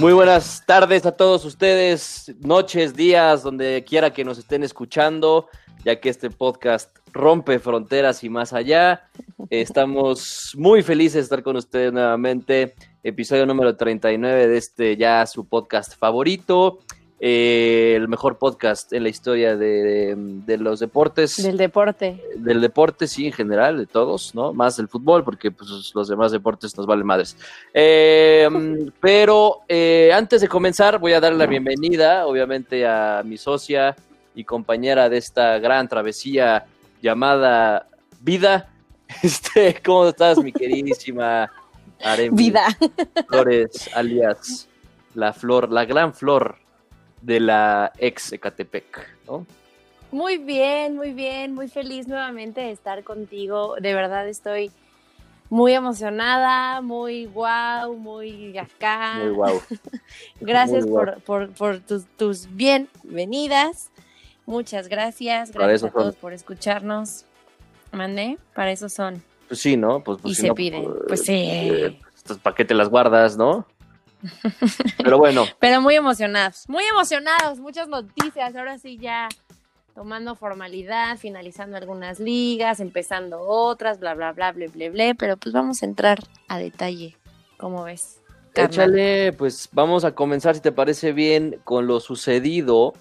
Muy buenas tardes a todos ustedes, noches, días, donde quiera que nos estén escuchando, ya que este podcast rompe fronteras y más allá. Estamos muy felices de estar con ustedes nuevamente. Episodio número 39 de este ya su podcast favorito. Eh, el mejor podcast en la historia de, de, los deportes. Del deporte. Del deporte, sí, en general, de todos, ¿no? Más el fútbol, porque pues, los demás deportes nos valen madres. Eh, pero eh, antes de comenzar, voy a dar la bienvenida, obviamente, a mi socia y compañera de esta gran travesía llamada Vida. Este, ¿Cómo estás, mi queridísima Aremi Vida. Flores, alias la flor, la gran flor de la ex Ecatepec, ¿no? Muy bien, muy bien, muy feliz nuevamente de estar contigo. De verdad estoy muy emocionada, muy guau, muy acá. Muy guau. gracias muy por, por, por, tus, tus bienvenidas. Muchas gracias. Gracias a todos son. por escucharnos. Mandé, para eso son. Pues sí, ¿no? Pues, pues y si se no, piden. Pues, pues sí. Eh, ¿Para qué te las guardas, no? Pero bueno. Pero muy emocionados, muy emocionados, muchas noticias. Ahora sí ya tomando formalidad, finalizando algunas ligas, empezando otras, bla, bla, bla, bla, bla, bla. Pero pues vamos a entrar a detalle, ¿cómo ves? Carnal? Échale, pues vamos a comenzar, si te parece bien, con lo sucedido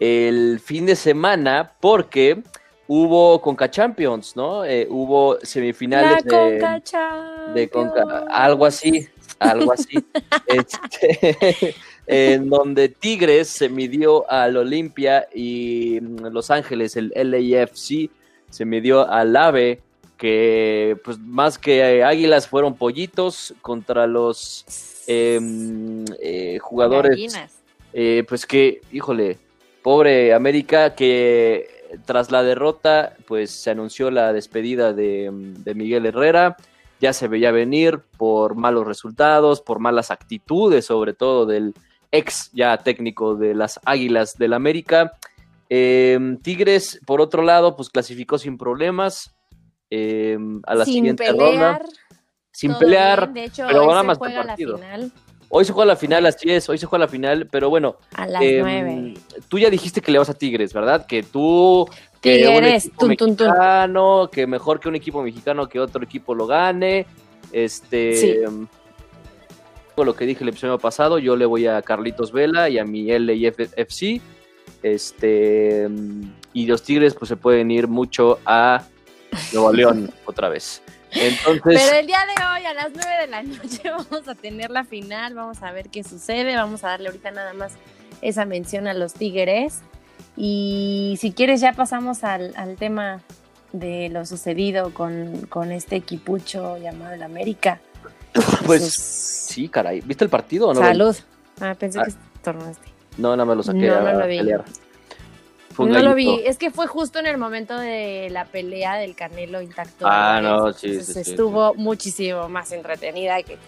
el fin de semana, porque hubo Conca Champions, ¿no? Eh, hubo semifinales La de, Conca de Conca, algo así, algo así, este, en donde Tigres se midió al Olimpia y Los Ángeles, el LAFC, se midió al AVE, que pues más que águilas fueron pollitos contra los eh, eh, jugadores, eh, pues que, híjole, pobre América, que tras la derrota, pues se anunció la despedida de, de Miguel Herrera ya se veía venir por malos resultados, por malas actitudes, sobre todo del ex ya técnico de las Águilas del América. Eh, Tigres, por otro lado, pues clasificó sin problemas eh, a la sin siguiente pelear, ronda. Sin pelear, bien. de hecho, pero hoy ahora se más juega partido. la final Hoy se juega la final, así es, hoy se juega la final, pero bueno. a las eh, nueve. Tú ya dijiste que le vas a Tigres, ¿verdad? Que tú que un Tigres, equipo tun, tun, tun. mexicano, que mejor que un equipo mexicano que otro equipo lo gane. Este, Sí. lo que dije el episodio pasado, yo le voy a Carlitos Vela y a mi LAFC. Este, y los Tigres pues se pueden ir mucho a Nuevo León otra vez. Entonces, Pero el día de hoy, a las 9 de la noche, vamos a tener la final, vamos a ver qué sucede, vamos a darle ahorita nada más esa mención a los Tigres. Y si quieres, ya pasamos al, al tema de lo sucedido con, con este equipucho llamado el América. pues Sus- sí, caray. ¿Viste el partido o no? Salud. Ah, pensé Ah. que tornaste. No, nada más lo saqué No, a no lo vi. pelear. Fue un No lo vi, es que fue justo en el momento de la pelea del Canelo intacto. Ah, no, Entonces, sí, sí, sí, Estuvo muchísimo más entretenida que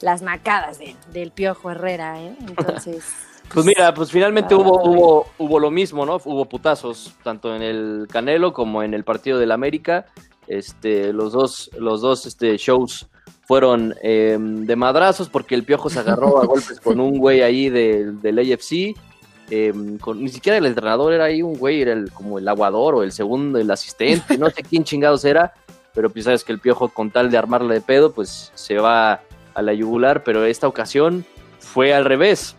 las nacadas de- del Piojo Herrera, ¿eh? Entonces. Pues mira, pues finalmente Ah, hubo, hubo, hubo lo mismo, ¿no? Hubo putazos, tanto en el Canelo como en el partido del América. Este, los dos, los dos este, shows fueron eh, de madrazos porque el Piojo se agarró a golpes con un güey ahí del, del AFC. eh, con, ni siquiera el entrenador era ahí un güey, era el, como el aguador o el segundo, el asistente, no sé quién chingados era, pero pues sabes que el Piojo con tal de armarle de pedo, pues se va a la yugular, pero esta ocasión fue al revés.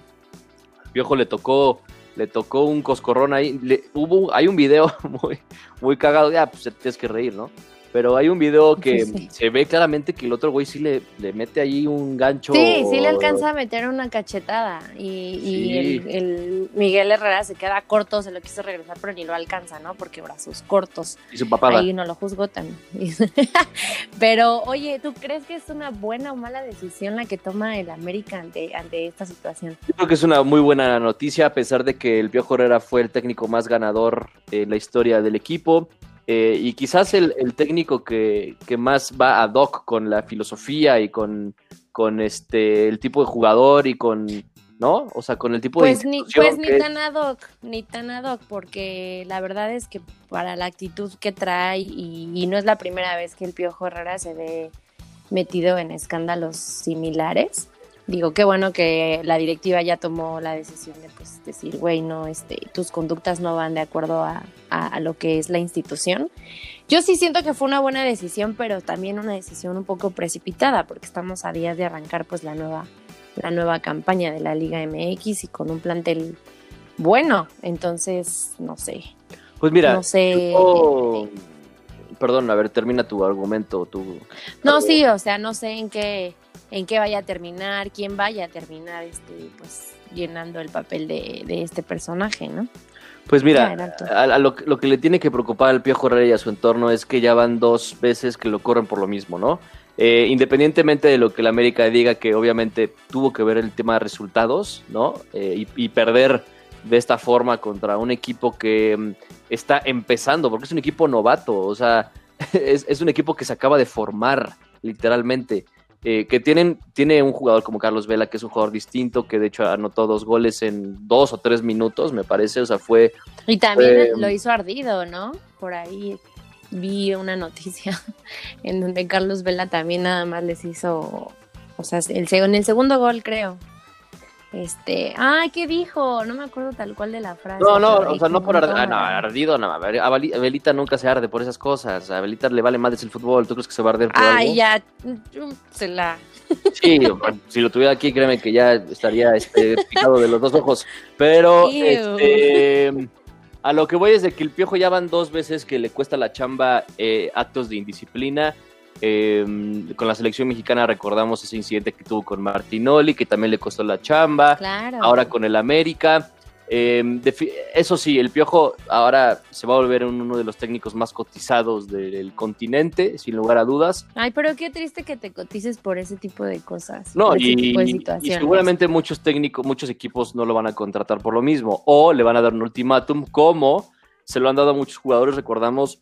Piojo le tocó, le tocó un coscorrón ahí. Hubo, hay un video muy, muy cagado, ya, pues tienes que reír, ¿no? Pero hay un video que Sí, sí. se ve claramente que el otro güey sí le, le mete ahí un gancho. Sí, sí le alcanza a meter una cachetada. Y, y el, el Miguel Herrera se queda corto, se lo quiso regresar, pero ni lo alcanza, ¿no? Porque brazos cortos. Y su papada. Ahí no lo juzgo también. Pero, oye, ¿tú crees que es una buena o mala decisión la que toma el América ante, ante esta situación? Yo creo que es una muy buena noticia, a pesar de que el Piojo Herrera fue el técnico más ganador en la historia del equipo. Eh, y quizás el, el técnico que, que más va ad hoc con la filosofía y con, con este el tipo de jugador y con ¿no? O sea, con el tipo Pues de ni, pues ni que es. tan ad hoc, ni tan ad hoc, porque la verdad es que para la actitud que trae, y, y no es la primera vez que el Piojo Herrera se ve metido en escándalos similares, digo, qué bueno que la directiva ya tomó la decisión de pues decir, güey, no, este, tus conductas no van de acuerdo a, a, lo que es la institución. Yo sí siento que fue una buena decisión, pero también una decisión un poco precipitada, porque estamos a días de arrancar pues la nueva, la nueva campaña de la Liga MX y con un plantel bueno, entonces, no sé. Pues mira, no sé. Perdón, a ver, termina tu argumento. Tu... No, sí, o sea, no sé en qué en qué vaya a terminar, quién vaya a terminar este, pues, llenando el papel de, este personaje, ¿no? Pues mira, a, lo, que le tiene que preocupar al Piojo Herrera y a su entorno es que ya van dos veces que lo corren por lo mismo, ¿no? Eh, independientemente de lo que la América diga, que obviamente tuvo que ver el tema de resultados, ¿no? Eh, y, perder de esta forma contra un equipo que mm, está empezando, porque es un equipo novato, o sea, es, es un equipo que se acaba de formar, literalmente. Eh, que tienen, tiene un jugador como Carlos Vela, que es un jugador distinto, que de hecho anotó dos goles en dos o tres minutos, me parece, o sea, fue... Y también lo hizo ardido, ¿no? Por ahí vi una noticia en donde Carlos Vela también nada más les hizo, o sea, el, en el segundo gol creo, este, ay, ¿qué dijo? No me acuerdo tal cual de la frase. No, no, o sea, no por ardido, ah, no, ardido, no, a Belita nunca se arde por esas cosas, a Belita le vale más el fútbol, ¿tú crees que se va a arder por Ay, ya, se la... Sí, si lo tuviera aquí, créeme que ya estaría este, picado de los dos ojos, pero, este, a lo que voy es de que el Piojo ya van dos veces que le cuesta la chamba eh, actos de indisciplina, Em, con la selección mexicana recordamos ese incidente que tuvo con Martinoli, que también le costó la chamba. Ahora con el América. Em, eso sí, el Piojo ahora se va a volver uno de los técnicos más cotizados del continente, sin lugar a dudas. Ay, pero qué triste que te cotices por ese tipo de cosas. No, y, y, seguramente muchos técnicos, muchos equipos no lo van a contratar por lo mismo, o le van a dar un ultimátum, como se lo han dado a muchos jugadores. Recordamos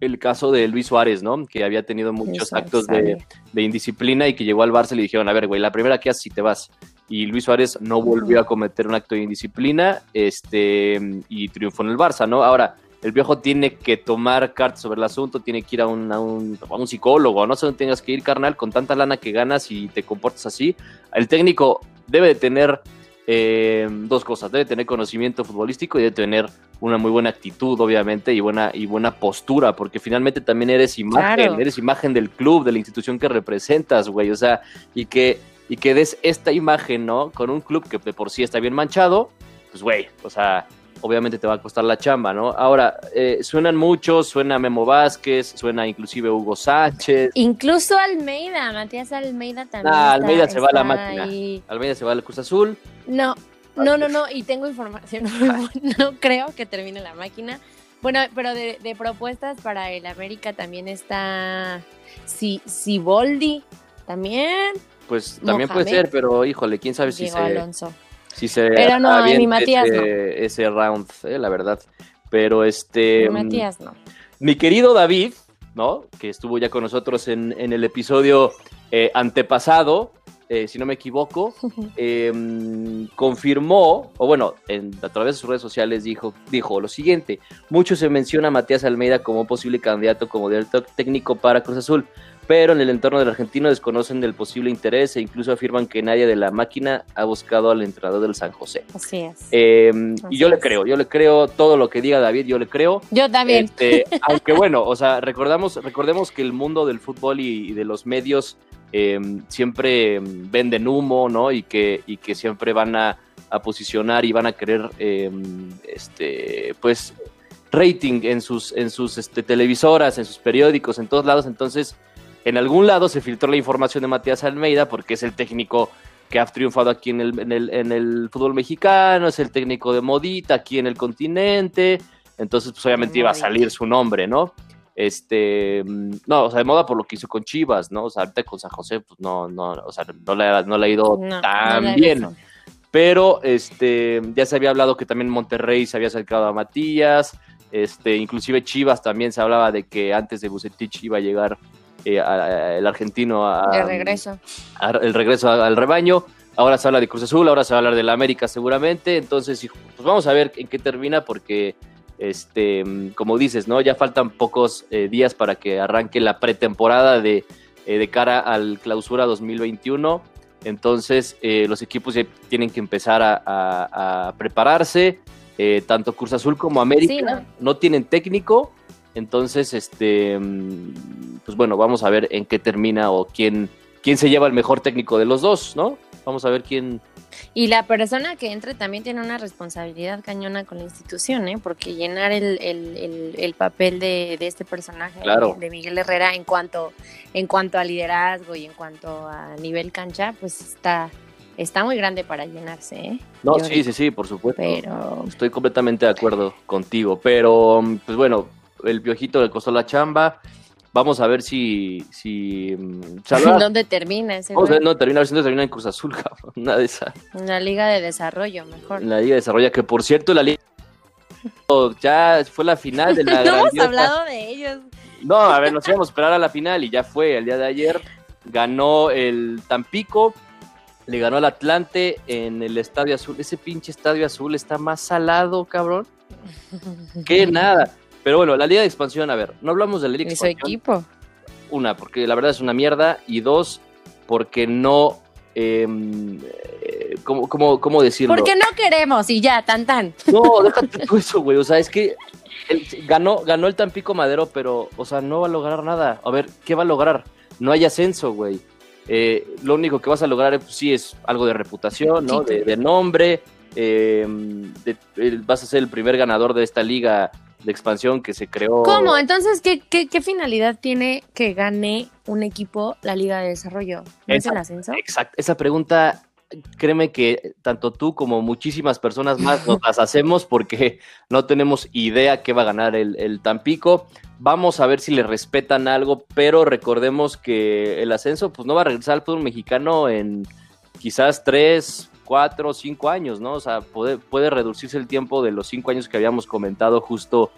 el caso de Luis Suárez, ¿no? Que había tenido muchos actos de, indisciplina y que llegó al Barça y le dijeron, a ver, güey, la primera que haces si te vas. Y Luis Suárez no volvió a cometer un acto de indisciplina este, y triunfó en el Barça, ¿no? Ahora, el viejo tiene que tomar cartas sobre el asunto, tiene que ir a un, a un, a un psicólogo, no sé dónde tengas que ir, carnal, con tanta lana que ganas y te comportas así. El técnico debe de tener eh, dos cosas, debe tener conocimiento futbolístico y debe tener una muy buena actitud, obviamente, y buena, y buena postura, porque finalmente también eres imagen, eres imagen del club, de la institución que representas, güey, o sea, y que, y que des esta imagen, ¿no? Con un club que de por sí está bien manchado, pues, güey, o sea, obviamente te va a costar la chamba, ¿no? Ahora, eh, suenan muchos, suena Memo Vázquez, suena inclusive Hugo Sánchez. Incluso Almeida, Matías Almeida también. Ah, Almeida se va a la máquina. Almeida se va al Cruz Azul. No, no, no, no, y tengo información, no creo que termine la máquina. Bueno, pero de, propuestas para el América también está si, Siboldi, también. Pues también puede ser, pero híjole, quién sabe si se... Alonso. Si se pero no, mi Matías ese, no. ese round, eh, la verdad. Pero este... Mi Matías no. Mi querido David, ¿no? Que estuvo ya con nosotros en, en el episodio eh, antepasado, eh, si no me equivoco, em, confirmó, o bueno, a través de sus redes sociales dijo, dijo lo siguiente, mucho se menciona a Matías Almeida como posible candidato como director técnico para Cruz Azul, pero en el entorno del argentino desconocen del posible interés e incluso afirman que nadie de la máquina ha buscado al entrenador del San José. Así es. Em, y yo le creo, yo le creo todo lo que diga David, yo le creo. Yo también. Este, aunque bueno, o sea, recordamos, recordemos que el mundo del fútbol y de los medios Em, siempre venden humo, ¿no? Y que, y que siempre van a, posicionar y van a querer, em, este, pues, rating en sus, en sus este, televisoras, en sus periódicos, en todos lados. Entonces, en algún lado se filtró la información de Matías Almeida porque es el técnico que ha triunfado aquí en el, en el, en el fútbol mexicano, es el técnico de modita aquí en el continente. Entonces, pues obviamente iba a salir su nombre, ¿no? Este, no, o sea, de moda por lo que hizo con Chivas, ¿no? O sea, ahorita con San José, pues no, no, o sea, no le, no le ha ido tan bien. Pero este, ya se había hablado que también Monterrey se había acercado a Matías, este, inclusive Chivas también se hablaba de que antes de Bucetich iba a llegar eh, el argentino a, de regreso. el regreso al rebaño. Ahora se habla de Cruz Azul, ahora se va a hablar de la América seguramente. Entonces, pues vamos a ver en qué termina porque este, como dices, ¿no? Ya faltan pocos eh, días para que arranque la pretemporada de, eh, de cara al clausura 2021. Entonces, los equipos ya tienen que empezar a, prepararse. Tanto Cruz Azul como América Sí, ¿no? ¿no? tienen técnico. Entonces, este, mm, pues bueno, vamos a ver en qué termina o quién, quién se lleva el mejor técnico de los dos, ¿no? Vamos a ver quién. Y la persona que entre también tiene una responsabilidad cañona con la institución, ¿eh? Porque llenar el, el- el- el papel de, de este personaje Claro. de, de Miguel Herrera en cuanto, en cuanto a liderazgo y en cuanto a nivel cancha, pues está, está muy grande para llenarse, ¿eh? No, Yo sí, sí, sí, por supuesto. Pero Estoy completamente de acuerdo contigo, pero mm, pues bueno, el piojito le costó la chamba. Vamos a ver si. si mm, ¿dónde termina ese Vamos a ver, no, termina, a ver si no termina en Cruz Azul, cabrón. Una de esas. En la liga de desarrollo, mejor. La Liga de Desarrollo, que por cierto, la Liga. Ya fue la final de la No hemos grandiosa- hablado de ellos. No, a ver, nos íbamos a esperar a la final y ya fue el día de ayer. Ganó el Tampico, le ganó al Atlante en el Estadio Azul. Ese pinche Estadio Azul está más salado, cabrón. Que nada. Pero bueno, la Liga de Expansión, a ver, no hablamos de la Liga de Expansión. equipo. Una, porque la verdad es una mierda. Y dos, porque no. eh, eh, ¿cómo, cómo, cómo decirlo? Porque no queremos y ya, tan tan. No, déjate tú eso, güey. O sea, es que el- ganó, ganó el Tampico Madero, pero, o sea, no va a lograr nada. A ver, ¿qué va a lograr? No hay ascenso, güey. Eh, lo único que vas a lograr, pues, sí, es algo de reputación, ¿no? De, de nombre. eh, de- el- vas a ser el primer ganador de esta liga de expansión que se creó. ¿Cómo? Entonces, ¿qué, qué, qué finalidad tiene que gane un equipo la Liga de Desarrollo? ¿No es el ascenso? Exacto. Esa pregunta, créeme que tanto tú como muchísimas personas más nos las hacemos porque no tenemos idea qué va a ganar el, el Tampico. Vamos a ver si le respetan algo, pero recordemos que el ascenso pues no va a regresar al fútbol mexicano en quizás tres, cuatro, cinco años, ¿no? O sea, puede, puede reducirse el tiempo de los cinco años que habíamos comentado justo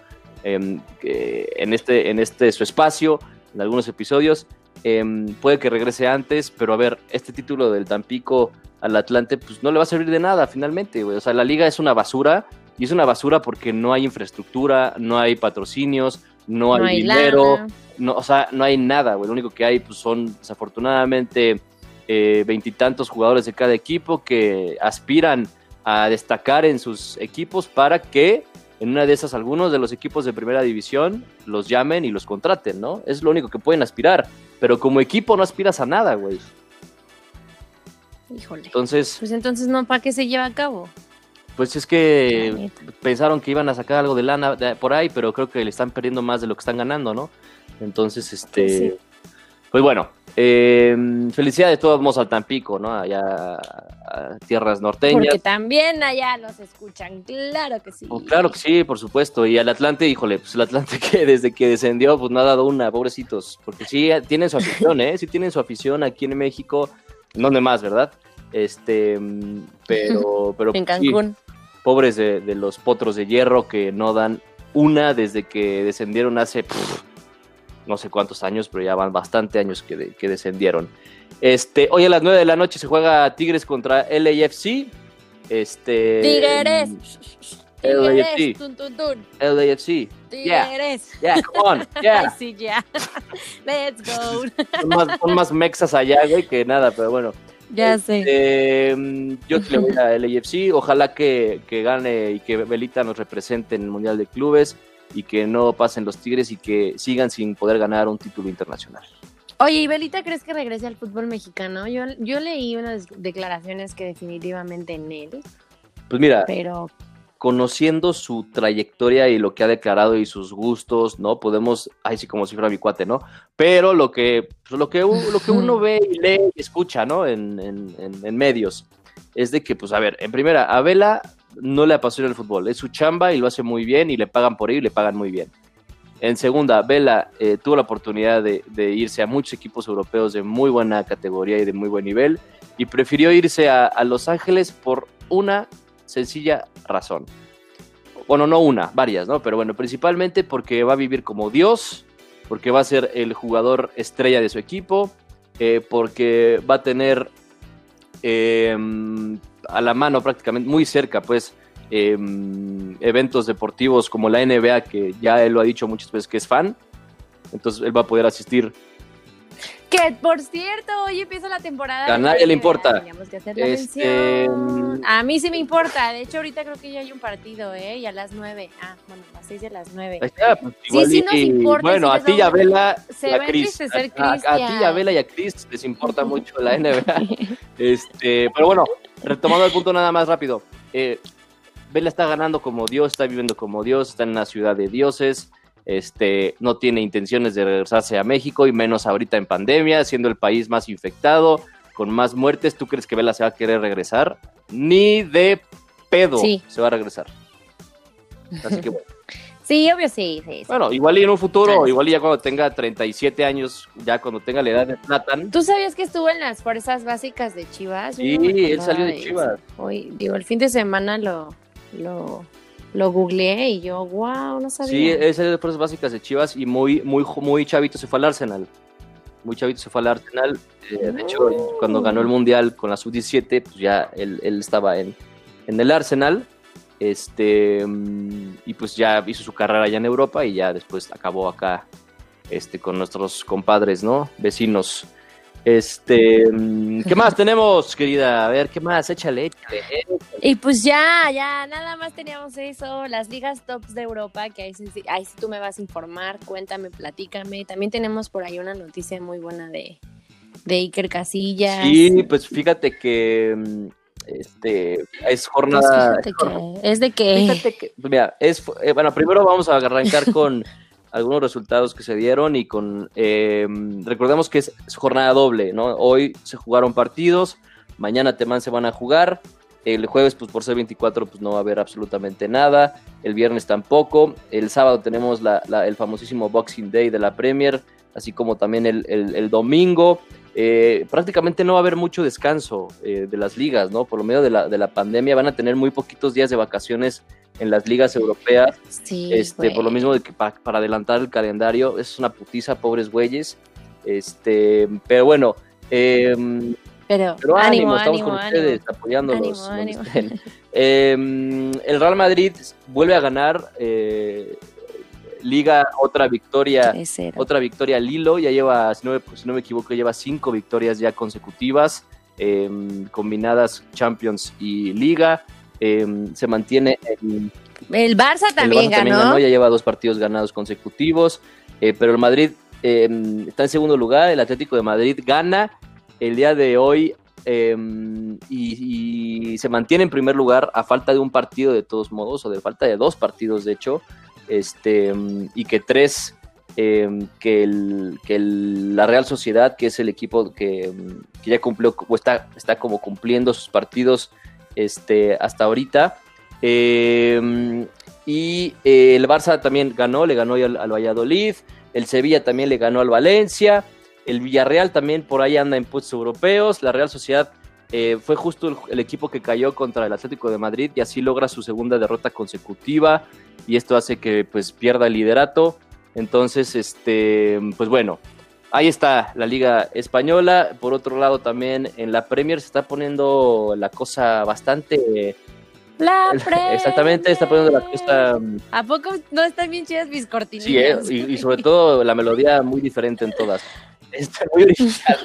em, en, este, en este su espacio, en algunos episodios. Em, puede que regrese antes, pero a ver, este título del Tampico al Atlante, pues no le va a servir de nada finalmente, güey. O sea, la liga es una basura y es una basura porque no hay infraestructura, no hay patrocinios, no hay, dinero, lana. no, o sea, no hay nada, güey. Lo único que hay, pues, son desafortunadamente eh, veintitantos jugadores de cada equipo que aspiran a destacar en sus equipos para que en una de esas algunos de los equipos de primera división los llamen y los contraten, ¿no? Es lo único que pueden aspirar, pero como equipo no aspiras a nada, güey. Híjole. Entonces, Pues entonces, ¿no? ¿Para qué se lleva a cabo? pues es que pensaron que iban a sacar algo de lana de- por ahí, pero creo que le están perdiendo más de lo que están ganando, ¿no? Entonces, este, Pues sí. pues bueno, eh, felicidades de todos modos al Tampico, ¿no? Allá a tierras norteñas. Porque también allá los escuchan, claro que sí. Pues claro que sí, por supuesto. Y al Atlante, híjole, pues el Atlante que desde que descendió, pues no ha dado una, pobrecitos. Porque sí tienen su afición, ¿eh? Sí tienen su afición aquí en México. ¿Dónde más, verdad? Este, pero, pero En pues, sí, Cancún. pobres de, de los potros de hierro que no dan una desde que descendieron hace pff, no sé cuántos años, pero ya van bastante años que, de- que descendieron. Este, hoy a las 9 de la noche se juega Tigres contra LAFC. Este, Tigres. LAFC. Tigres. Tun, tun, tun. LAFC. Yeah. Tigres. Yeah, come on. Ay, Yeah. sí, ya. Let's go. Son más, son más mexas allá, güey, que nada, pero bueno. Ya sé. Eh, yo le voy a LAFC. Ojalá que, que gane y que Belita nos represente en el Mundial de Clubes y que no pasen los Tigres y que sigan sin poder ganar un título internacional. Oye, ¿y Belita crees que regrese al fútbol mexicano? Yo, yo leí unas declaraciones que definitivamente en él, Pues mira, pero conociendo su trayectoria y lo que ha declarado y sus gustos, ¿no? Podemos, ay, sí, como si fuera mi cuate, ¿no? Pero lo que, pues, lo que, lo que uno ve y lee y escucha, ¿no? En, en- en- en medios, es de que, pues, a ver, en primera, a Vela no le apasiona el fútbol, es su chamba y lo hace muy bien y le pagan por ello y le pagan muy bien. En segunda, Vela eh, tuvo la oportunidad de, irse a muchos equipos europeos de muy buena categoría y de muy buen nivel y prefirió irse a, a Los Ángeles por una sencilla razón. Bueno, no una, varias, ¿no? Pero bueno, principalmente porque va a vivir como Dios, porque va a ser el jugador estrella de su equipo, eh, porque va a tener eh, a la mano prácticamente muy cerca, pues, eh, eventos deportivos como la NBA, que ya él lo ha dicho muchas veces que es fan. Entonces él va a poder asistir Que por cierto, hoy empieza la temporada. A nadie le importa. Que hacer la Este. A mí sí me importa. De hecho, ahorita creo que ya hay un partido, ¿eh? Y a las nueve. Ah, bueno, a las seis y a las nueve. Ahí está, pues, sí y- nos importa, bueno, sí a ti y a Vela se a a Chris. A, a- a ti y a. Vela y a Chris les importa mucho la NBA. Este, pero bueno, retomando el punto nada más rápido. Eh, Vela está ganando como Dios, está viviendo como Dios, está en una ciudad de dioses. Este, no tiene intenciones de regresarse a México y menos ahorita en pandemia, siendo el país más infectado, con más muertes. ¿Tú crees que Vela se va a querer regresar? Ni de pedo Sí. se va a regresar. Así que bueno. Sí, obvio, sí, sí. sí. Bueno, igual y en un futuro, igual y ya cuando tenga 37 años, ya cuando tenga la edad de Platan. ¿Tú sabías que estuvo en las fuerzas básicas de Chivas? Sí, no él salió de. Chivas. Hoy, digo, el fin de semana lo, lo, lo googleé y yo, wow, no sabía. Sí, es de fuerzas básicas de Chivas y muy, muy, muy chavito se fue al Arsenal. Muy chavito se fue al Arsenal. Eh, de hecho, Oh. cuando ganó el Mundial con la Sub-17, pues ya él, él estaba en, en el Arsenal. Este, mm, y pues ya hizo su carrera allá en Europa y ya después acabó acá este, con nuestros compadres, ¿no? Vecinos. Este, mm, ¿qué más tenemos, querida? A ver, ¿qué más? Échale, échale. Y pues ya, ya, nada más teníamos eso, las ligas tops de Europa, que ahí sí, sí- ahí sí tú me vas a informar, cuéntame, platícame. También tenemos por ahí una noticia muy buena de, de Iker Casillas. Sí, pues fíjate que mm, este es Pues jornada. fíjate que es de que Fíjate que, pues mira, es eh, bueno, primero vamos a arrancar con algunos resultados que se dieron y con eh, recordemos que es, jornada doble, ¿no? Hoy se jugaron partidos, mañana Temán se van a jugar. El jueves, pues por ser 24, pues no va a haber absolutamente nada. El viernes tampoco. El sábado tenemos la- la- el famosísimo Boxing Day de la Premier, así como también el- el domingo. Eh, prácticamente no va a haber mucho descanso eh, de las ligas, ¿no? Por lo medio de la, de la pandemia van a tener muy poquitos días de vacaciones en las ligas europeas, sí, este, por lo mismo de que pa- para adelantar el calendario es una putiza, pobres güeyes. Este, pero bueno, eh, Pero, pero ánimo, ánimo, estamos ánimo, con ustedes, apoyándolos. Ánimo, donde ánimo. Eh, el Real Madrid vuelve a ganar eh, Liga, otra victoria, 3-0. otra victoria al hilo, ya lleva, si no, me- si no me equivoco, lleva cinco victorias ya consecutivas, eh, combinadas Champions y Liga. Eh, se mantiene en El Barça el también Barça ganó. ya lleva dos partidos ganados consecutivos, eh, pero el Madrid eh, está en segundo lugar, el Atlético de Madrid gana el día de hoy eh, y, y se mantiene en primer lugar a falta de un partido de todos modos, o de falta de dos partidos de hecho, este, y que tres, eh, que, el, que la Real Sociedad, que es el equipo que, que ya cumplió, o está, está como cumpliendo sus partidos este, hasta ahorita. Eh, y eh, el Barça también ganó, le ganó al, al Valladolid. El Sevilla también le ganó al Valencia. El Villarreal también por ahí anda en puestos europeos. La Real Sociedad eh, fue justo el, el equipo que cayó contra el Atlético de Madrid y así logra su segunda derrota consecutiva. Y esto hace que pues pierda el liderato. Entonces, este, pues bueno, ahí está la Liga Española. Por otro lado, también en la Premier se está poniendo la cosa bastante. La Exactamente, está poniendo la cosa. ¿A poco no están bien chidas mis cortinillas? Sí, eh, y, y sobre todo la melodía muy diferente en todas. Está muy original.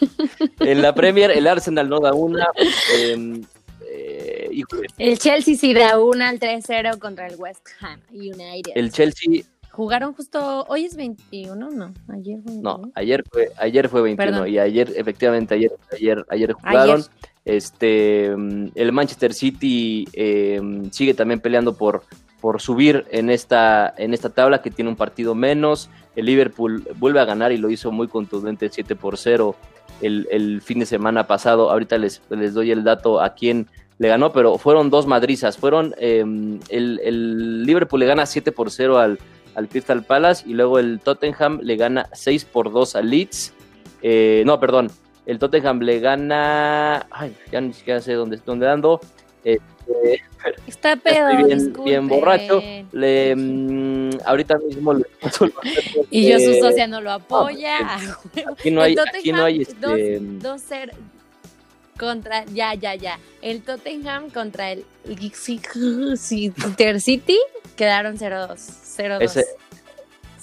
En la Premier, el Arsenal no da una. eh, eh, híjole, El Chelsea sí da una al 3-0 contra el West Ham United. el Chelsea, Jugaron justo, hoy es 21, no, ayer fue no, 21. ayer fue, ayer fue 21 Perdón. y ayer, efectivamente, ayer, ayer, ayer jugaron. Ayer. Este, mm, el Manchester City eh, sigue también peleando por, por subir en esta, en esta tabla que tiene un partido menos. El Liverpool vuelve a ganar y lo hizo muy contundente 7 por 0 el, el fin de semana pasado. Ahorita les, les doy el dato a quién le ganó, pero fueron dos madrizas. Fueron eh, el, el Liverpool le gana 7 por 0 al, al Crystal Palace y luego el Tottenham le gana 6 por 2 al Leeds. Eh, no, perdón, el Tottenham le gana. Ay, ya ni siquiera sé dónde, dónde ando. Este, Está pedo, estoy bien, bien borracho. Le, mm, ahorita mismo le Y yo, su Eh, socia, no lo apoya. a huevo. Aquí no hay, El aquí no hay Tottenham, este. dos- 2-0 contra, ya, ya, ya. El Tottenham contra el Inter City quedaron 0-2. 0-2. Ese-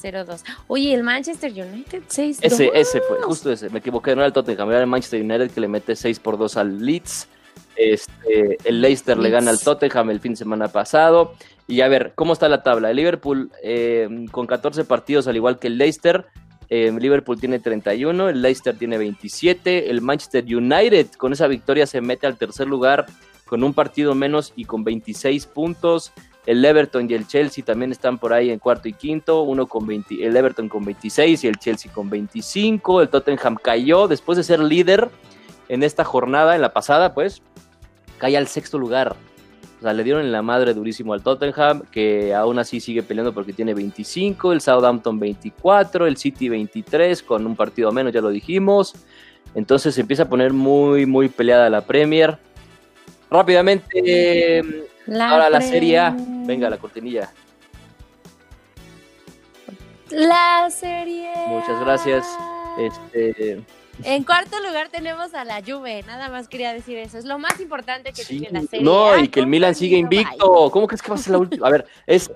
0-2. Oye, el Manchester United 6-2. Ese, ese fue, justo ese. Me equivoqué, no era el Tottenham, era el Manchester United que le mete 6 por 2 al Leeds. Este, el Leicester le gana al Tottenham el fin de semana pasado. Y a ver, ¿cómo está la tabla? El Liverpool eh, con 14 partidos, al igual que el Leicester. Eh, Liverpool tiene 31, el Leicester tiene 27, el Manchester United con esa victoria se mete al tercer lugar con un partido menos y con 26 puntos. El Everton y el Chelsea también están por ahí en cuarto y quinto, uno con 20, el Everton con 26 y el Chelsea con 25. El Tottenham cayó después de ser líder en esta jornada, en la pasada, pues, cae al sexto lugar. O sea, le dieron en la madre durísimo al Tottenham, que aún así sigue peleando porque tiene 25, el Southampton 24, el City 23, con un partido menos, ya lo dijimos. Entonces se empieza a poner muy, muy peleada la Premier. Rápidamente, ahora la Serie A. Venga, la cortinilla. La Serie Muchas gracias. Este, en cuarto lugar tenemos a la Juve, nada más quería decir eso. Es lo más importante que sí, tiene la serie. No, y que el Milan sigue invicto. ¿Cómo crees que va a ser la última? A ver, es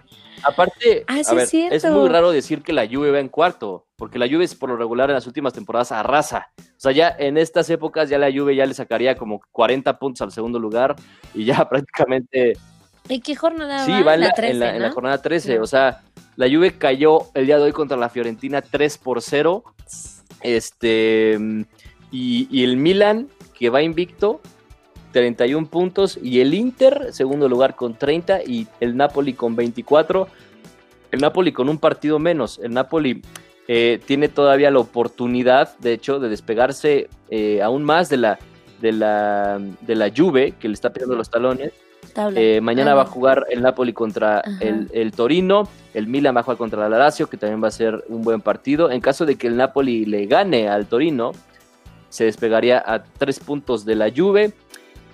aparte, Ah, sí a ver, es muy raro decir que la Juve va en cuarto, porque la Juve es por lo regular en las últimas temporadas arrasa. O sea, ya en estas épocas ya la Juve ya le sacaría como 40 puntos al segundo lugar y ya prácticamente ¿Y qué jornada Sí, va? va en la, 13, en la- en jornada 13. No. O sea, la Juve cayó el día de hoy contra la Fiorentina 3 por 0. Este, y, el Milan, que va invicto, 31 puntos. Y el Inter, segundo lugar con 30. Y el Napoli con 24. El Napoli con un partido menos. El Napoli eh, tiene todavía la oportunidad, de hecho, de despegarse eh, aún más de la, de, la, de la Juve, que le está pegando los talones. Eh, mañana Ah. va a jugar el Napoli contra el, el Torino, el Milan va a jugar contra el Lazio, que también va a ser un buen partido. En caso de que el Napoli le gane al Torino, se despegaría a tres puntos de la Juve.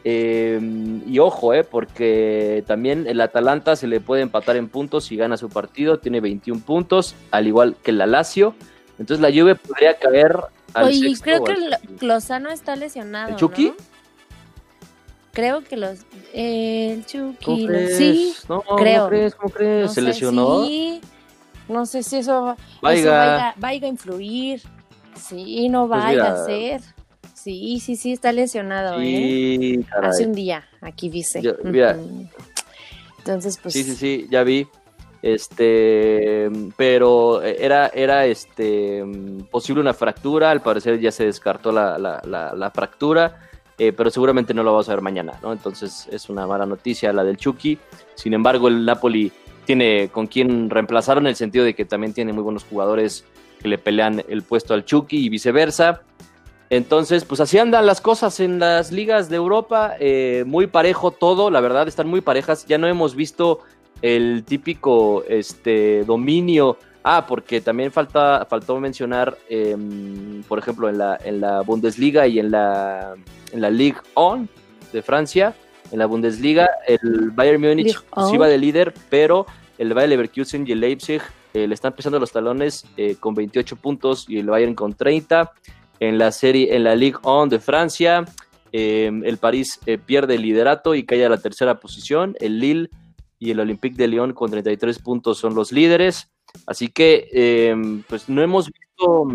Eh, y ojo, eh, porque también el Atalanta se le puede empatar en puntos si gana su partido, tiene 21 puntos, al igual que la Lazio. Entonces la Juve podría caer al Oye, sexto creo que. Lozano está lesionado. ¿El Chucky? ¿no? Creo que los. El ¿Cómo Chucky. lo- crees? Sí, No, creo. ¿cómo crees? ¿Cómo crees? no ¿Se sé, lesionó? sí. No sé si eso, eso Vaya. vaya, vaya a influir. Sí, no Pues vaya mira. a ser. Sí, sí, sí, está lesionado, ¿eh? Sí, caray. Hace un día, aquí dice. Yo- mira. Entonces, pues. Sí, sí, sí, ya vi. Este, pero era, era este posible una fractura. Al parecer ya se descartó la, la- la- la fractura, eh, pero seguramente no lo vamos a ver mañana, ¿no? Entonces es una mala noticia la del Chucky. Sin embargo, el Napoli tiene con quien reemplazar en el sentido de que también tiene muy buenos jugadores que le pelean el puesto al Chucky y viceversa. Entonces, pues así andan las cosas en las ligas de Europa, eh, muy parejo todo, la verdad, están muy parejas. Ya no hemos visto el típico este, dominio. Ah, porque también falta, faltó mencionar, em, por ejemplo, en la, en la Bundesliga y en la, en la Ligue 1 de Francia, en la Bundesliga, el Bayern Múnich Ligue pues, 1. iba de líder, pero el Bayer Leverkusen y el Leipzig eh, le están pisando los talones eh, con 28 puntos y el Bayern con 30. En la serie, en la Ligue 1 de Francia, eh, el París eh, pierde el liderato y cae a la tercera posición. El Lille y el Olympique de Lyon con 33 puntos son los líderes. Así que, eh, pues no hemos visto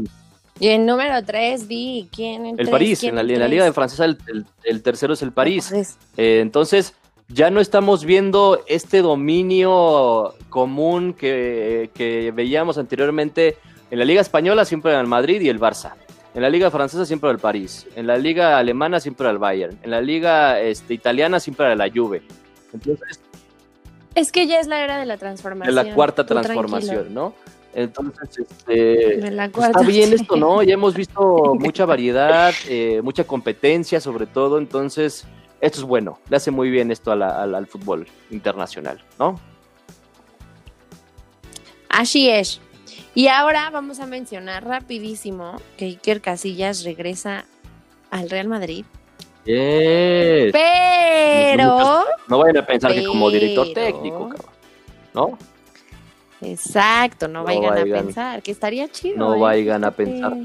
Y en número 3 vi quién el tres? París. ¿Quién En la, en? Liga de Francesa, el, el- el tercero es el París. Eh, entonces, ya no estamos viendo este dominio común que, que veíamos anteriormente. En la Liga Española siempre era el Madrid y el Barça. En la Liga Francesa siempre era el París. En la Liga Alemana siempre era el Bayern. En la Liga este, Italiana siempre era la Juve. Entonces, Es que ya es la era de la de transformación. la cuarta transformación, ¿no? Entonces, este. De pues está bien esto, ¿no? Ya hemos visto mucha variedad, eh, mucha competencia sobre todo, entonces esto es bueno, le hace muy bien esto a la- al- al fútbol internacional, ¿no? Así es. Y ahora vamos a mencionar rapidísimo que Iker Casillas regresa al Real Madrid. Yes. Pero, No vayan a pensar que como director técnico, cabrón, ¿no? exacto, no, No vayan, vayan. a pensar, que estaría chido. No ¿eh? vayan a pensar.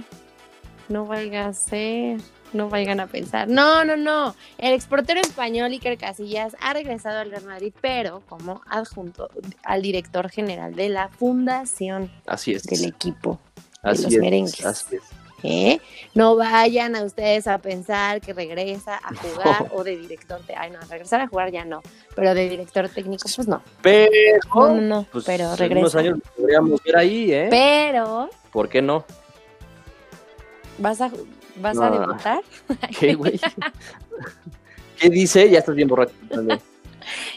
No vaya a ser. no vayan a pensar. No, no, no. El exportero español Iker Casillas ha regresado al Real Madrid, pero como adjunto al director general de la fundación Así es. del equipo así los es, merengues. así es. ¿Eh? No vayan a ustedes a pensar que regresa a jugar o de director. te- Ay, no, regresar a jugar ya no. Pero de director técnico, pues no. Pero, No, no, no. pues, pero en unos regresa. años podríamos ver ahí, ¿eh? Pero, ¿Por qué no? ¿vas a, vas a debutar? ¿Qué, güey? ¿Qué dice? Ya estás bien borracho.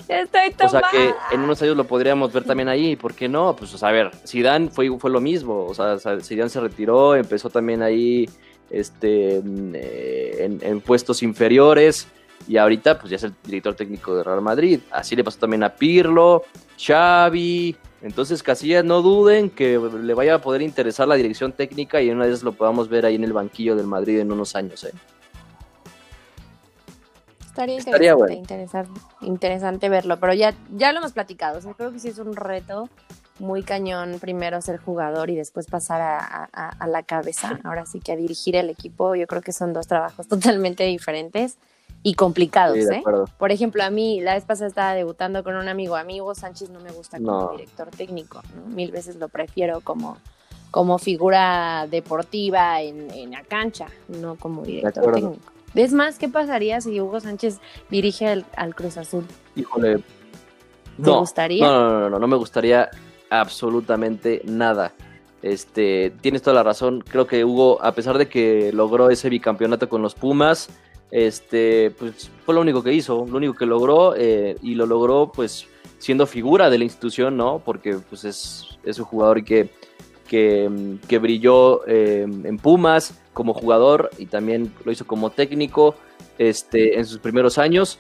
Estoy O sea tomada. que en unos años lo podríamos ver también ahí, ¿por qué no? Pues o sea, a ver, Zidane fue, fue lo mismo, o sea, Zidane se retiró, empezó también ahí este, eh, en, en puestos inferiores y ahorita pues ya es el director técnico de Real Madrid. Así le pasó también a Pirlo, Xavi, entonces Casillas no duden que le vaya a poder interesar la dirección técnica y una vez lo podamos ver ahí en el banquillo del Madrid en unos años, ¿eh? Estaría, Estaría interesante, bueno. interesante, interesante verlo, pero ya, ya lo hemos platicado. O sea, creo que sí es un reto muy cañón primero ser jugador y después pasar a, a- a la cabeza. Ahora sí que a dirigir el equipo. Yo creo que son dos trabajos totalmente diferentes y complicados. Sí, ¿eh? Por ejemplo, a mí la vez pasada estaba debutando con un amigo. A mí Hugo Sánchez no me gusta como No. director técnico. ¿no? Mil veces lo prefiero como, como figura deportiva en, en la cancha, no como director técnico. Es más, ¿qué pasaría si Hugo Sánchez dirige al, al Cruz Azul? Híjole. ¿Te No, gustaría? No, no, no, no, no me gustaría absolutamente nada. Este, tienes toda la razón. Creo que Hugo, a pesar de que logró ese bicampeonato con los Pumas, este, pues fue lo único que hizo, lo único que logró eh, y lo logró, pues, siendo figura de la institución, ¿no? Porque, pues, es, es un jugador que, que, que brilló eh, en Pumas como jugador y también lo hizo como técnico, este, en sus primeros años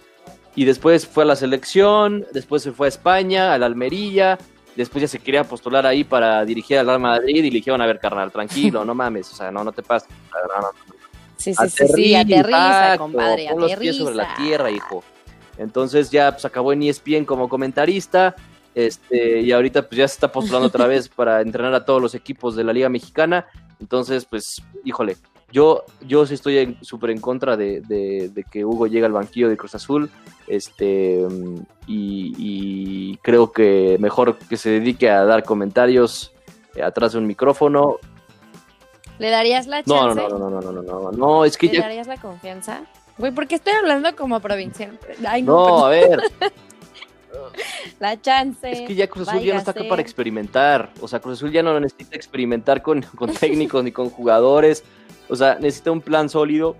y después fue a la selección, después se fue a España, a la Almería, después ya se quería postular ahí para dirigir al Real Madrid y le dijeron, a ver, carnal, tranquilo, no mames, o sea, no, no te pases. No, no. Sí, sí, sí, sí, aterriza, exacto, compadre, pon los pies sobre la aterriza. tierra, hijo. Entonces ya pues, acabó en ESPN como comentarista, este, y ahorita pues ya se está postulando otra vez para entrenar a todos los equipos de la Liga Mexicana. Entonces, pues, híjole, yo, yo sí estoy súper en contra de, que Hugo llegue al banquillo de Cruz Azul. Este, y, y, creo que mejor que se dedique a dar comentarios eh, atrás de un micrófono. ¿Le darías la chance? No, no, no, no, no, no, no, no, es que ¿Le darías la confianza? Güey, porque estoy hablando como provincial. No a ver. la chance. es que ya Cruz Azul ya no está acá para experimentar, o sea, Cruz Azul ya no necesita experimentar con, con técnicos ni con jugadores, o sea, necesita un plan sólido,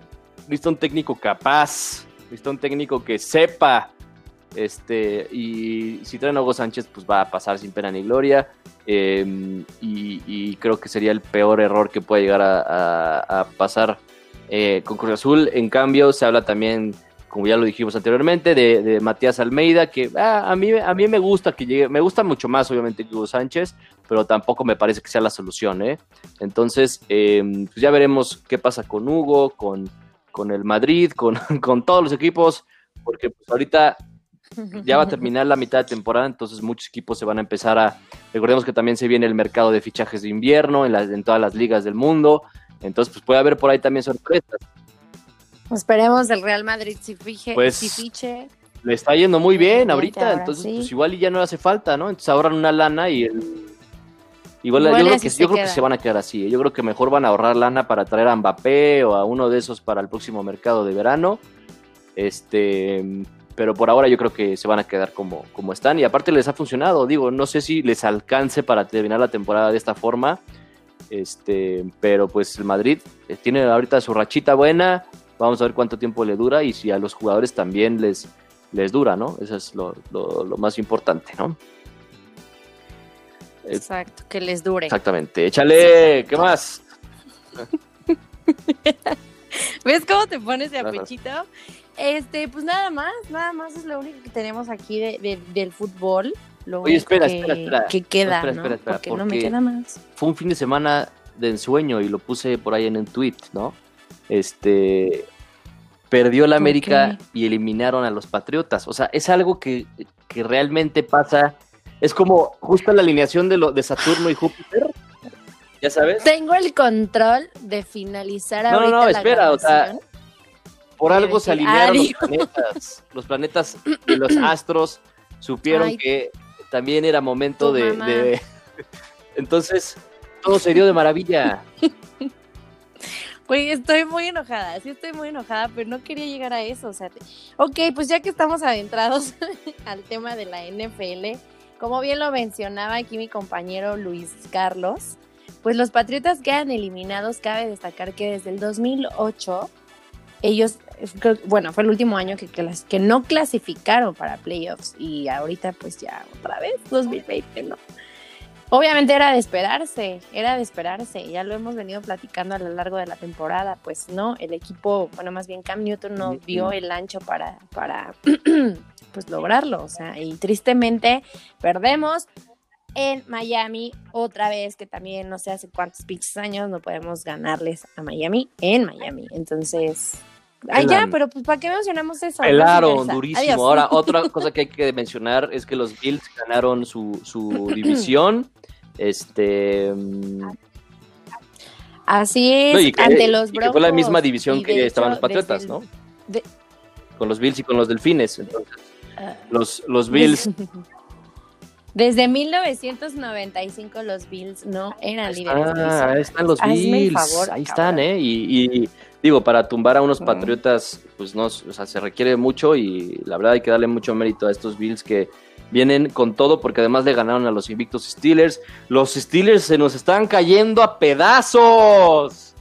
necesita un técnico capaz, necesita un técnico que sepa, este, y si traen a Hugo Sánchez, pues va a pasar sin pena ni gloria, eh, y, y creo que sería el peor error que puede llegar a, a- a pasar eh, con Cruz Azul. En cambio, se habla también, como ya lo dijimos anteriormente, de, de Matías Almeida, que ah, a, mí, a mí me gusta que llegue, me gusta mucho más, obviamente, que Hugo Sánchez, pero tampoco me parece que sea la solución, ¿eh? Entonces, eh, pues ya veremos qué pasa con Hugo, con, con el Madrid, con, con todos los equipos, porque pues ahorita ya va a terminar la mitad de temporada, entonces muchos equipos se van a empezar a... Recordemos que también se viene el mercado de fichajes de invierno en, en todas las ligas del mundo, entonces pues puede haber por ahí también sorpresas. Esperemos el Real Madrid si, fije, Pues, si fiche. Le está yendo muy bien ahorita, entonces sí. pues igual y ya no le hace falta, ¿no? Entonces ahorran una lana y el... Igual, Igual yo, creo que, se yo creo que se van a quedar así. ¿eh? Yo creo que mejor van a ahorrar lana para traer a Mbappé o a uno de esos para el próximo mercado de verano. Este, pero por ahora yo creo que se van a quedar como, como están. Y aparte les ha funcionado. Digo, no sé si les alcance para terminar la temporada de esta forma. Este, pero pues el Madrid eh, tiene ahorita su rachita buena. Vamos a ver cuánto tiempo le dura y si a los jugadores también les, les dura, ¿no? Eso es lo, lo- lo más importante, ¿no? Exacto, que les dure. Exactamente. Échale, ¿qué más? ¿Ves cómo te pones de apechito? Este, pues nada más, nada más es lo único que tenemos aquí de, de- del fútbol. Lo Oye, espera, que, espera, espera. que queda, Espera, ¿no? espera, espera, porque, no me queda más. Fue un fin de semana de ensueño y lo puse por ahí en un tweet, ¿no? Este perdió la ¿Por América y eliminaron a los Patriotas. O sea, es algo que, que realmente pasa. Es como justo la alineación de, lo, de Saturno y Júpiter. ¿Ya sabes? Tengo el control de finalizar No, no, ahorita no, la espera, o sea, por algo se alinearon los planetas. Los planetas y los astros supieron Ay. que también era momento de- Entonces, todo se dio de maravilla. Güey, estoy muy enojada, sí estoy muy enojada, pero no quería llegar a eso. O sea, te- ok, pues ya que estamos adentrados al tema de la NFL, como bien lo mencionaba aquí mi compañero Luis Carlos, pues los Patriotas quedan eliminados. Cabe destacar que desde el 2008, ellos, bueno, fue el último año que, que, que no clasificaron para playoffs y ahorita pues ya otra vez, 2020, ¿no? Obviamente era de esperarse, era de esperarse, ya lo hemos venido platicando a lo largo de la temporada, pues no, el equipo, bueno, más bien Cam Newton no dio el ancho para, para pues lograrlo, o sea, y tristemente perdemos en Miami otra vez, que también no sé hace cuántos pinches años no podemos ganarles a Miami en Miami, entonces... Ay, ya, pero pues ¿para qué mencionamos eso? Viceversa. durísimo. Adiós. Ahora, otra cosa que hay que mencionar es que los Bills ganaron su, su división. Este. Así es, no, y que, ante los y que fue la misma división que estaban los Patriotas, el- ¿no? de- Con los Bills y con los Delfines. Entonces, Ah. los, los Bills. Desde 1995 los Bills no eran líderes. Ah, ahí están los Hazme Bills. favor, ahí cabrón. están, ¿eh? Y, y, digo, para tumbar a unos Mm. Patriotas, pues no, o sea, se requiere mucho y la verdad hay que darle mucho mérito a estos Bills que vienen con todo porque además le ganaron a los invictos Steelers. Los Steelers se nos están cayendo a pedazos.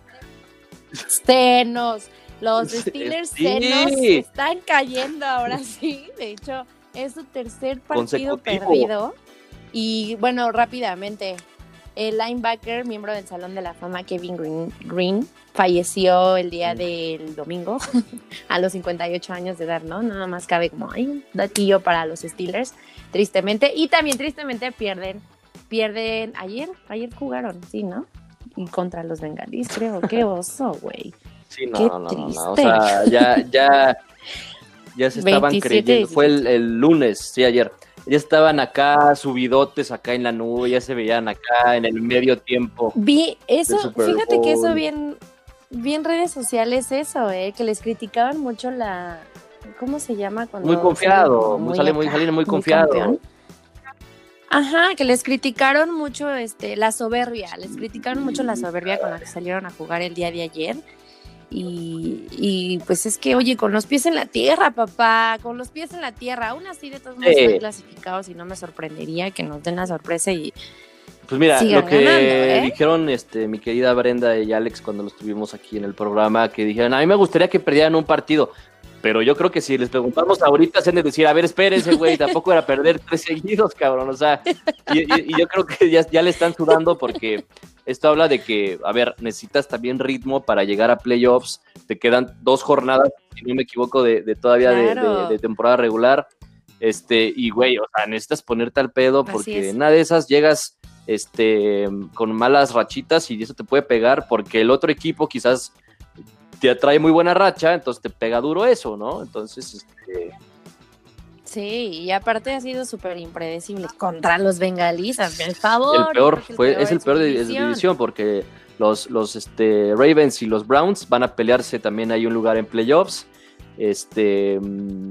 Senos. Los Sí, Steelers sí. se están cayendo ahora sí. De hecho, es su tercer partido perdido. Y bueno, rápidamente, el linebacker, miembro del Salón de la Fama, Kevin Green, Green falleció el día Mm. del domingo a los 58 años de edad, ¿no? Nada más cabe como ay, un datillo para los Steelers, tristemente. Y también tristemente pierden, pierden, ayer, ayer jugaron, sí, ¿no? Y contra los bengalíes, creo. Qué oso, güey. Sí, no, Qué no, no, no, no, O triste. sea, ya, ya, ya se estaban 27, creyendo. Fue el, el lunes, sí, ayer. Ya estaban acá, subidotes acá en la nube, ya se veían acá en el medio tiempo. Vi eso, fíjate que eso bien, bien redes sociales, eso, eh, que les criticaban mucho la, ¿cómo se llama? Cuando Muy confiado, muy- sale muy- salen muy confiado. Ajá, que les criticaron mucho este, la soberbia, les criticaron mucho la soberbia con la que salieron a jugar el día de ayer. Y, y, pues es que, oye, con los pies en la tierra, papá, con los pies en la tierra, aún así de todos modos están clasificados y no me sorprendería que nos den la sorpresa y Pues mira, lo que ganando, ¿eh? dijeron este, mi querida Brenda y Alex cuando los tuvimos aquí en el programa, que dijeron, a mí me gustaría que perdieran un partido. Pero yo creo que si les preguntamos ahorita, se han de decir, a ver, espérense, güey, tampoco era perder tres seguidos, cabrón. O sea, y, y- y yo creo que ya, ya le están sudando porque esto habla de que, a ver, necesitas también ritmo para llegar a playoffs. Te quedan dos jornadas, si no me equivoco, de, de todavía de- Claro. de, de temporada regular. Este, y güey, o sea, necesitas ponerte al pedo porque en una de esas llegas este, con malas rachitas y eso te puede pegar porque el otro equipo quizás te atrae muy buena racha, entonces te pega duro eso, ¿no? Entonces, este, Sí, y aparte ha sido súper impredecible contra los bengalíes, el favor. el peor fue, es el peor de, de su división porque los, los este, Ravens y los Browns van a pelearse también hay un lugar en playoffs. Este, mm,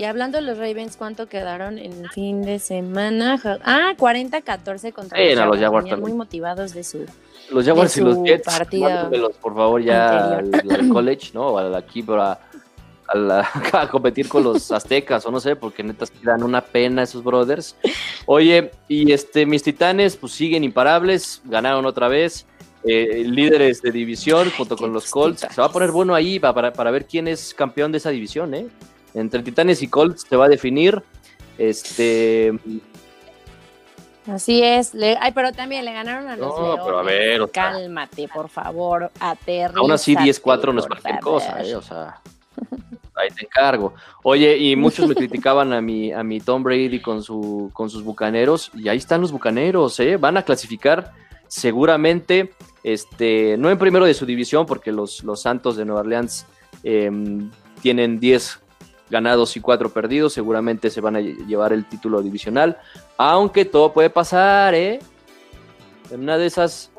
Y hablando de los Ravens, ¿cuánto quedaron en el fin de semana? Ah, 40-14 contra Sí, no, los Jaguars muy motivados de su... los Jaguars y los Jets, por favor, ya al, anterior. al college, ¿no? Al, aquí para a, la- a competir con los aztecas, o no sé, porque neta dan una pena esos brothers. Oye, y este, mis titanes, pues siguen imparables, ganaron otra vez. eh, líderes de división junto con los Colts. Se va a poner bueno ahí pa- para, para ver quién es campeón de esa división, ¿eh? Entre Titanes y Colts se va a definir. Este. Así es. Le- Ay, pero también le ganaron a los No, Leones. pero a ver, o sea- Cálmate, por favor. Aterrízate, Aún así, 10-4 no es cualquier cosa, ¿eh? O sea, ahí te encargo. Oye, y muchos me criticaban a mi, a mi Tom Brady con, su, con sus bucaneros, y ahí están los bucaneros, ¿eh? Van a clasificar seguramente, este, no en primero de su división, porque los, los Santos de Nueva Orleans em, tienen 10 ganados y 4 perdidos, seguramente se van a lle- llevar el título divisional, aunque todo puede pasar, ¿eh? En una de esas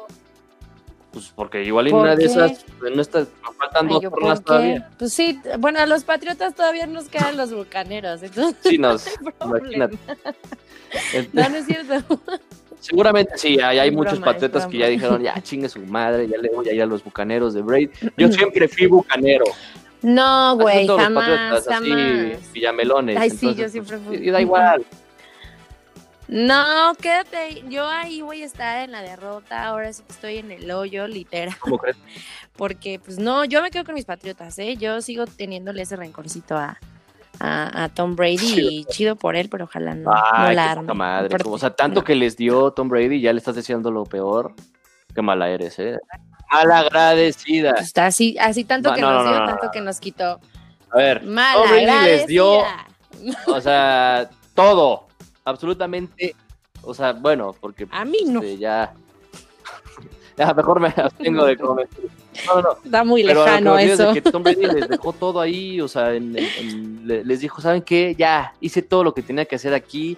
Pues porque igual en ¿Por una de esas pues, no está, faltan Ay, dos ¿yo por jornadas todavía. Pues sí, bueno, a los Patriotas todavía nos quedan los Bucaneros, entonces Sí, nos, no imagínate. No, no es cierto. Seguramente sí, hay, hay muchos broma, patriotas que ya dijeron, ya chingue su madre, ya le voy a ir a los bucaneros de Braid. Yo siempre fui bucanero. No, güey, jamás, jamás. villamelones. Ay, sí, yo entonces, siempre pues, fui. y da igual. No, quédate. Yo ahí voy a estar en la derrota. Ahora sí que estoy en el hoyo, literal. ¿Cómo crees? Porque, pues no, yo me quedo con mis patriotas, ¿eh? Yo sigo teniéndole ese rencorcito a, a, a Tom Brady y chido por él, pero ojalá no, no Ay, la qué arme. madre. O sea, tanto no. que les dio Tom Brady, ya le estás diciendo lo peor. Qué mala eres, ¿eh? Malagradecida. Pues, está así, así tanto No, que no, nos no, dio, tanto que nos quitó. A ver, Tom Brady les dio, agradecida. o sea, todo. Absolutamente. O sea, bueno, porque A mí no. este, ya. Ya, mejor me abstengo de comentar. No, no, no. Está muy Pero que lejano es eso. que Tom Brady les dejó todo ahí, o sea, en- en- en- le- les dijo, ¿saben qué? Ya, hice todo lo que tenía que hacer aquí,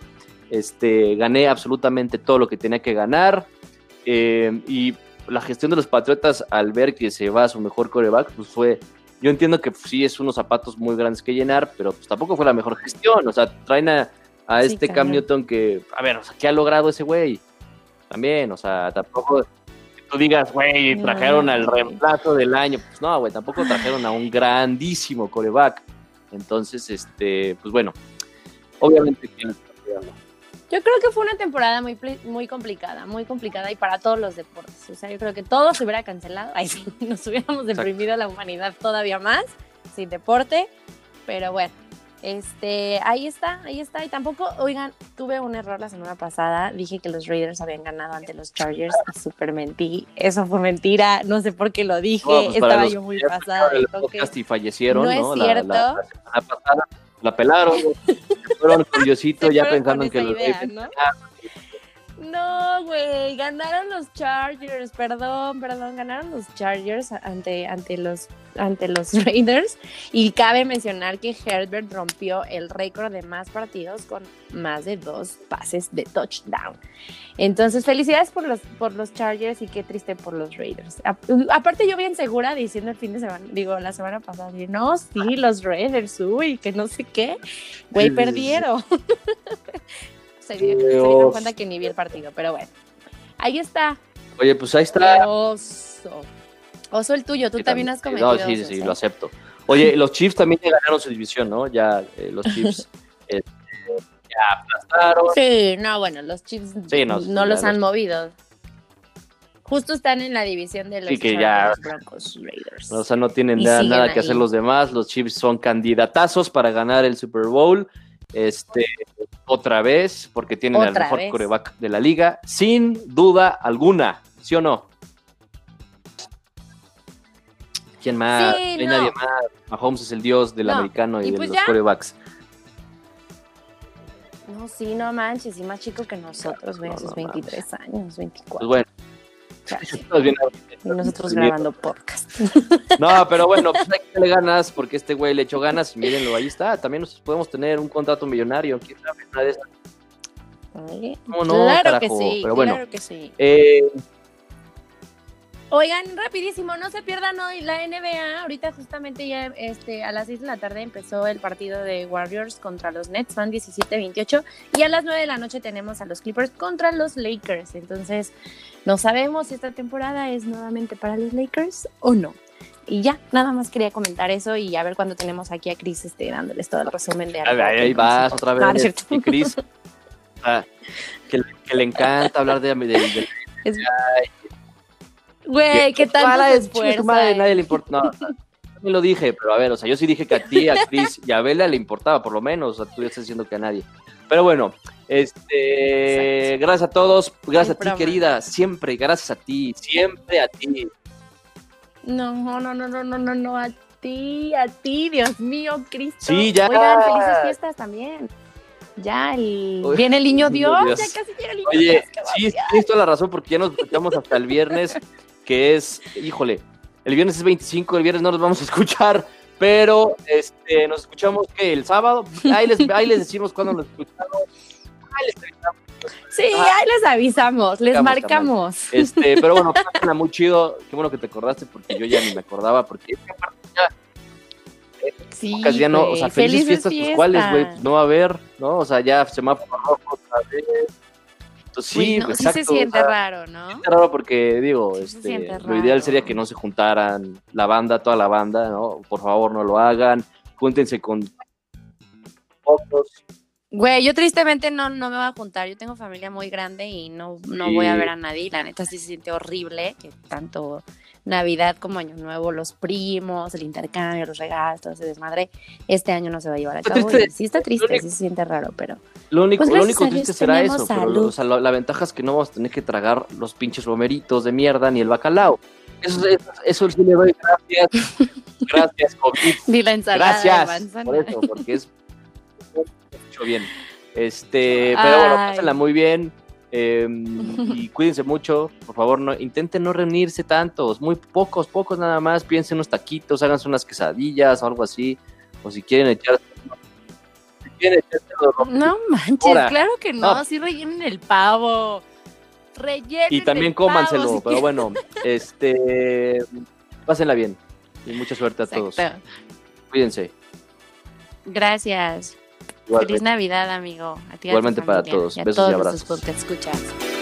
este, gané absolutamente todo lo que tenía que ganar, eh, y la gestión de los Patriotas al ver que se va a su mejor coreback, pues fue, yo entiendo que pues, sí es unos zapatos muy grandes que llenar, pero pues tampoco fue la mejor gestión, o sea, traen a, a Sí, este Cam. Newton que, a ver, o sea, ¿qué ha logrado ese güey? También, o sea, tampoco tú digas, güey, No, trajeron al güey. reemplazo del año. Pues no, güey, tampoco trajeron a un grandísimo coreback. Entonces, este, pues bueno, obviamente que Yo creo que fue una temporada muy, muy complicada, muy complicada y para todos los deportes. O sea, yo creo que todo se hubiera cancelado. Ay, sí, nos hubiéramos deprimido a la humanidad todavía más sin deporte. Pero bueno, este, ahí está, ahí está. Y tampoco, oigan, tuve un error la semana pasada. Dije que los Raiders habían ganado ante los Chargers y súper mentí. Eso fue mentira. No sé por qué lo dije. No, pues, Estaba yo muy pasada. el podcast y fallecieron, No es La- cierto. La, la pasada la pelaron, fueron con Diosito ya pensando en que los idea, Ravens ¿no? No, güey, ganaron los Chargers, perdón, perdón, ganaron los Chargers ante, ante, los, ante los Raiders. Y cabe mencionar que Herbert rompió el récord de más partidos con más de dos pases de touchdown. Entonces, felicidades por los, por los Chargers y qué triste por los Raiders. A- aparte, yo bien segura diciendo el fin de semana, digo, la semana pasada, no, sí, los Raiders, uy, que no sé qué. Güey, perdieron. se, dieron, se Dios. dieron cuenta que ni vi el partido, pero bueno. Ahí está. Oye, pues ahí está. Oso. Oso el tuyo, tú Sí, también has sí, cometido. No, sí, sí, osos, sí, ¿eh? lo acepto. Oye, los Chiefs también ganaron su división, ¿no? Ya eh, los Chiefs este, ya aplastaron. Sí, no, bueno, los Chiefs Sí, no, los han los- movido. Justo están en la división de los Sí, que ya- Chargers, Broncos, Raiders. O sea, no tienen nada, nada que hacer los demás. Los Chiefs son candidatazos para ganar el Super Bowl. Este, otra vez, porque tienen al mejor vez. coreback de la liga, sin duda alguna. ¿Sí o no? ¿Quién más? Sí, no nadie más. Mahomes es el dios del No, americano y, y de pues los ya. corebacks. No, sí, no manches, y más chico que nosotros, güey, No, sus no 23 años, Pues 24. bueno, chale. estamos bien Y nosotros grabando podcast. No, pero bueno, pues hay que darle ganas porque este güey le echó ganas y mírenlo, ahí está. También nos podemos tener un contrato millonario. ¿Quién sabe? Una de. Oye, ¿Cómo no, claro que carajo? sí, Pero bueno. claro que sí. Eh, Oigan, rapidísimo, no se pierdan hoy la NBA. Ahorita justamente ya este, a las 6 de la tarde empezó el partido de Warriors contra los Nets, van 17-28. Y a las 9 de la noche tenemos a los Clippers contra los Lakers. Entonces, no sabemos si esta temporada es nuevamente para los Lakers o no. Y ya, nada más quería comentar eso y a ver cuándo tenemos aquí a Chris este, dándoles todo el resumen de ahí, algo ahí vas otra vez. Y Chris, ah, que, le- que le encanta hablar de. de, de- Es- Güey, qué tal Para, su madre, nadie le importa. No, no lo dije, pero a ver, o sea, yo sí dije que a ti, a Chris y a Bella le importaba, por lo menos. O sea, tú ya estás diciendo que a nadie. Pero bueno, este, Exacto. gracias a todos, gracias Ay, a ti, broma. querida, siempre, gracias a ti, siempre a ti. No, no, no, no, no, no, no, a ti, a ti, Dios mío, Cristo. Sí, ya. Oigan, felices fiestas también. Ya, el... Uy, viene el niño Dios, Dios. ya casi llega el niño Oye, Dios. sí, tienes toda la razón, porque ya nos escuchamos hasta el viernes, que es, híjole, el viernes es 25, el viernes no nos vamos a escuchar, pero este, nos escuchamos que el sábado, ahí les, ahí les decimos cuándo nos escuchamos, ahí les avisamos. Sí, ahí les avisamos, les Marcamos. Este, pero bueno, pásenla muy chido. Qué bueno que te acordaste porque yo ya ni me acordaba. Porque es que aparte ya, Sí, ya no, o sea, felices fiestas, pues cuáles, güey, pues no va a haber, ¿no? O sea, ya semáforo rojo otra vez. Entonces, sí, no, sí exacto. se siente o sea, raro, ¿no? siente raro porque, digo, Sí se este, lo ideal sería que no se juntaran la banda, toda la banda, ¿no? Por favor, no lo hagan. Júntense con pocos. Güey, yo tristemente no, no me voy a juntar. Yo tengo familia muy grande y no, no voy a ver a nadie. La neta sí se siente horrible que tanto Navidad como Año Nuevo, los primos, el intercambio, los regalos, todo ese desmadre, este año no se va a llevar a cabo. triste. sí está triste, único- sí se siente raro, pero Lo único, Pues lo único triste será eso, pero o sea, lo- la ventaja es que no vamos a tener que tragar los pinches romeritos de mierda ni el bacalao. Eso, eso, eso sí le doy gracias. Gracias, COVID. ni la ensalada Gracias por eso, porque es mucho bien. Este, pero bueno, pásenla muy bien. eh, y cuídense mucho, por favor, no, intenten no reunirse tantos, muy pocos, pocos nada más, piensen unos taquitos, háganse unas quesadillas o algo así, o si quieren echar, si quieren rom- No manches, Ahora. claro que no, No. sí rellenen el pavo. Rellenen y también el pavo, cómanselo, si pero quieren. bueno, este, pásenla bien y mucha suerte a todos, cuídense. Gracias. Igualmente. Feliz Navidad, amigo. A ti y a tu Igualmente para todos. y a Besos y todos abrazos. escuchas.